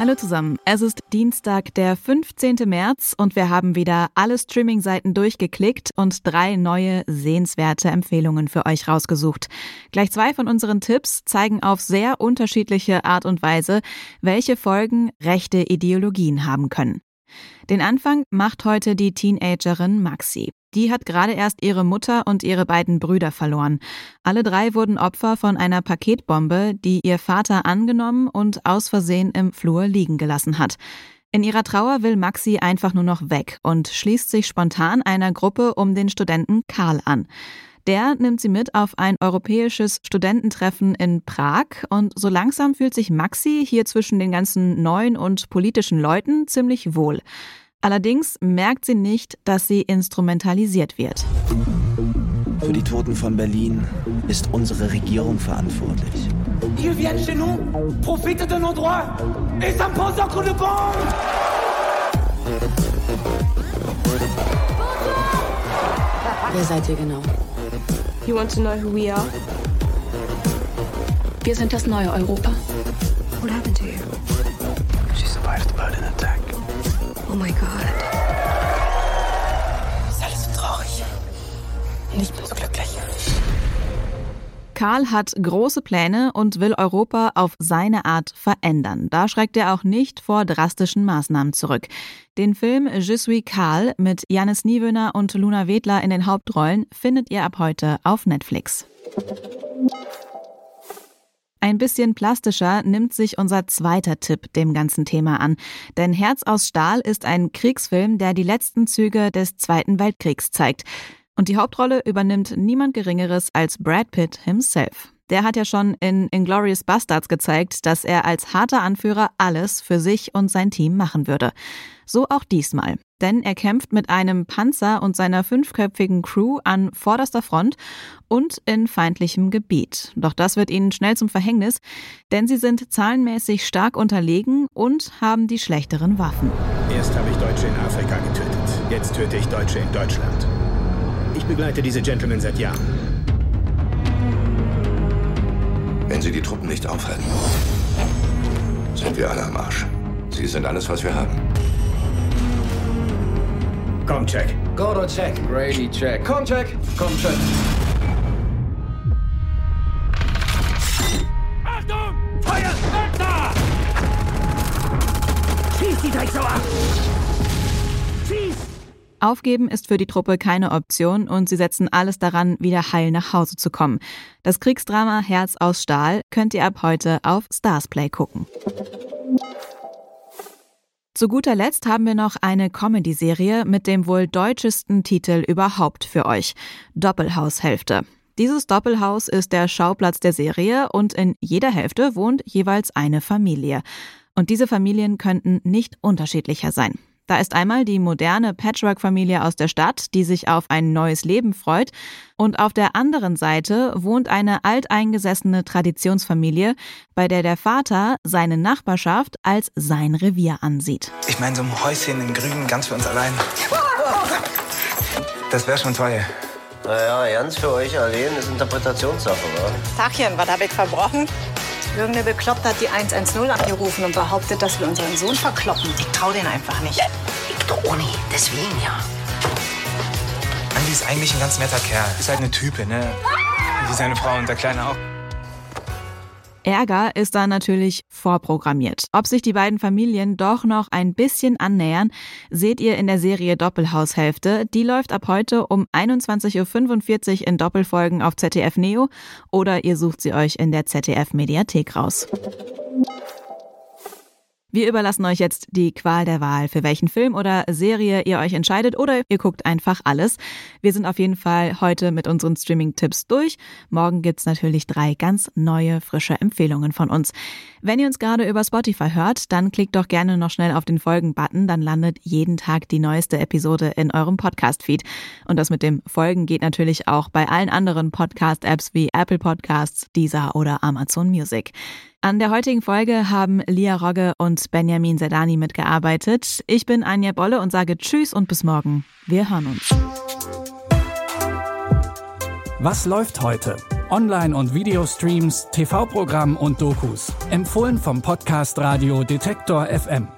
Hallo zusammen, es ist Dienstag, der 15. März und wir haben wieder alle Streaming-Seiten durchgeklickt und drei neue sehenswerte Empfehlungen für euch rausgesucht. Gleich zwei von unseren Tipps zeigen auf sehr unterschiedliche Art und Weise, welche Folgen rechte Ideologien haben können. Den Anfang macht heute die Teenagerin Maxi. Die hat gerade erst ihre Mutter und ihre beiden Brüder verloren. Alle drei wurden Opfer von einer Paketbombe, die ihr Vater angenommen und aus Versehen im Flur liegen gelassen hat. In ihrer Trauer will Maxi einfach nur noch weg und schließt sich spontan einer Gruppe um den Studenten Karl an. Der nimmt sie mit auf ein europäisches Studententreffen in Prag und so langsam fühlt sich Maxi hier zwischen den ganzen neuen und politischen Leuten ziemlich wohl. Allerdings merkt sie nicht, dass sie instrumentalisiert wird. Für die Toten von Berlin ist unsere Regierung verantwortlich. Ils viennent chez nous, profitent de nos droits et s'imposent un coup de bombe Wer seid ihr genau? You want to know who we are? Wir sind das neue Europa. What happened to you? She survived the Berlin attack. Oh my god. Ist alles so traurig. Nicht mehr so glücklich. Karl hat große Pläne und will Europa auf seine Art verändern. Da schreckt er auch nicht vor drastischen Maßnahmen zurück. Den Film Je suis Karl mit Janis Niewöhner und Luna Wedler in den Hauptrollen findet ihr ab heute auf Netflix. Ein bisschen plastischer nimmt sich unser zweiter Tipp dem ganzen Thema an. Denn Herz aus Stahl ist ein Kriegsfilm, der die letzten Züge des Zweiten Weltkriegs zeigt. Und die Hauptrolle übernimmt niemand Geringeres als Brad Pitt himself. Der hat ja schon in Inglorious Bastards gezeigt, dass er als harter Anführer alles für sich und sein Team machen würde. So auch diesmal. Denn er kämpft mit einem Panzer und seiner fünfköpfigen Crew an vorderster Front und in feindlichem Gebiet. Doch das wird ihnen schnell zum Verhängnis, denn sie sind zahlenmäßig stark unterlegen und haben die schlechteren Waffen. Erst habe ich Deutsche in Afrika getötet. Jetzt töte ich Deutsche in Deutschland. Ich begleite diese Gentlemen seit Jahren. Wenn Sie die Truppen nicht aufhalten, sind wir alle am Arsch. Sie sind alles, was wir haben. Komm, check. Gordo check. Grady check. Komm check. Komm check. Achtung! Feuer! Schieß die Drecksau ab! Schieß! Aufgeben ist für die Truppe keine Option und sie setzen alles daran, wieder heil nach Hause zu kommen. Das Kriegsdrama Herz aus Stahl könnt ihr ab heute auf Starsplay gucken. Zu guter Letzt haben wir noch eine Comedy-Serie mit dem wohl deutschesten Titel überhaupt für euch. Doppelhaushälfte. Dieses Doppelhaus ist der Schauplatz der Serie und in jeder Hälfte wohnt jeweils eine Familie. Und diese Familien könnten nicht unterschiedlicher sein. Da ist einmal die moderne Patchwork-Familie aus der Stadt, die sich auf ein neues Leben freut. Und auf der anderen Seite wohnt eine alteingesessene Traditionsfamilie, bei der der Vater seine Nachbarschaft als sein Revier ansieht. Ich meine, so ein Häuschen in Grün, ganz für uns allein. Das wäre schon toll. Naja, ganz für euch allein ist Interpretationssache, wa? Tachchen, was hab ich verbrochen? Irgendeine Bekloppte hat die 110 angerufen und behauptet, dass wir unseren Sohn verkloppen. Ich trau den einfach nicht. Ich doch auch nicht, deswegen ja. Andi ist eigentlich ein ganz netter Kerl. Ist halt eine Type, ne? Wie seine Frau und der Kleine auch. Ärger ist da natürlich vorprogrammiert. Ob sich die beiden Familien doch noch ein bisschen annähern, seht ihr in der Serie Doppelhaushälfte. Die läuft ab heute um 21.45 Uhr in Doppelfolgen auf ZDF Neo oder ihr sucht sie euch in der ZDF Mediathek raus. Wir überlassen euch jetzt die Qual der Wahl, für welchen Film oder Serie ihr euch entscheidet oder ihr guckt einfach alles. Wir sind auf jeden Fall heute mit unseren Streaming-Tipps durch. Morgen gibt's natürlich drei ganz neue, frische Empfehlungen von uns. Wenn ihr uns gerade über Spotify hört, dann klickt doch gerne noch schnell auf den Folgen-Button, dann landet jeden Tag die neueste Episode in eurem Podcast-Feed. Und das mit dem Folgen geht natürlich auch bei allen anderen Podcast-Apps wie Apple Podcasts, Deezer oder Amazon Music. An der heutigen Folge haben Lia Rogge und Benjamin Sedani mitgearbeitet. Ich bin Anja Bolle und sage Tschüss und bis morgen. Wir hören uns. Was läuft heute? Online- und Videostreams, TV-Programm und Dokus. Empfohlen vom Podcast Radio Detektor FM.